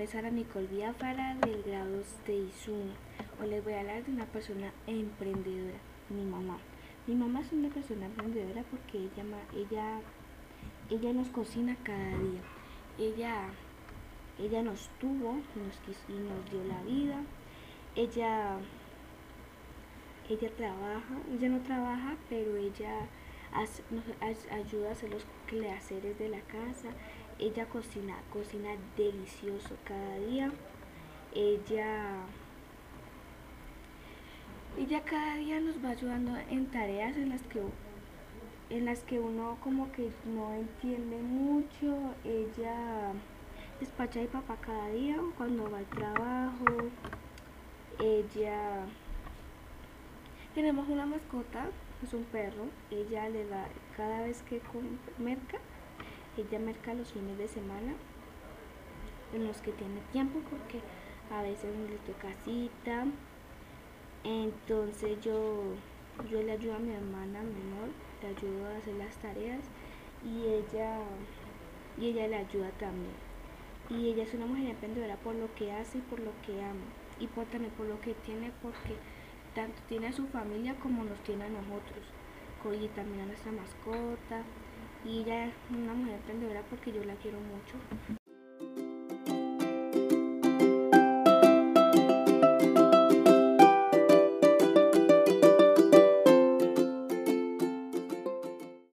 es Sara Nicole Biafara del grado de ISUNA. Hoy les voy a hablar de una persona emprendedora, mi mamá. Mi mamá es una persona emprendedora porque ella, ella, ella nos cocina cada día. Ella, ella nos tuvo nos, y nos dio la vida. Ella, ella trabaja, ella no trabaja, pero ella nos ayuda a hacer los quehaceres de la casa ella cocina, cocina delicioso cada día. Ella, ella cada día nos va ayudando en tareas en las que en las que uno como que no entiende mucho. Ella despacha a mi papá cada día cuando va al trabajo. Ella tenemos una mascota, es un perro. Ella le da cada vez que merca ella merca los fines de semana en los que tiene tiempo porque a veces le toca cita. Entonces yo yo le ayudo a mi hermana menor le ayudo a hacer las tareas y ella y ella le ayuda también. Y ella es una mujer emprendedora por lo que hace y por lo que ama y por también por lo que tiene porque tanto tiene a su familia como nos tiene a nosotros. Y también a nuestra mascota y ella es una mujer emprendedora porque yo la quiero mucho.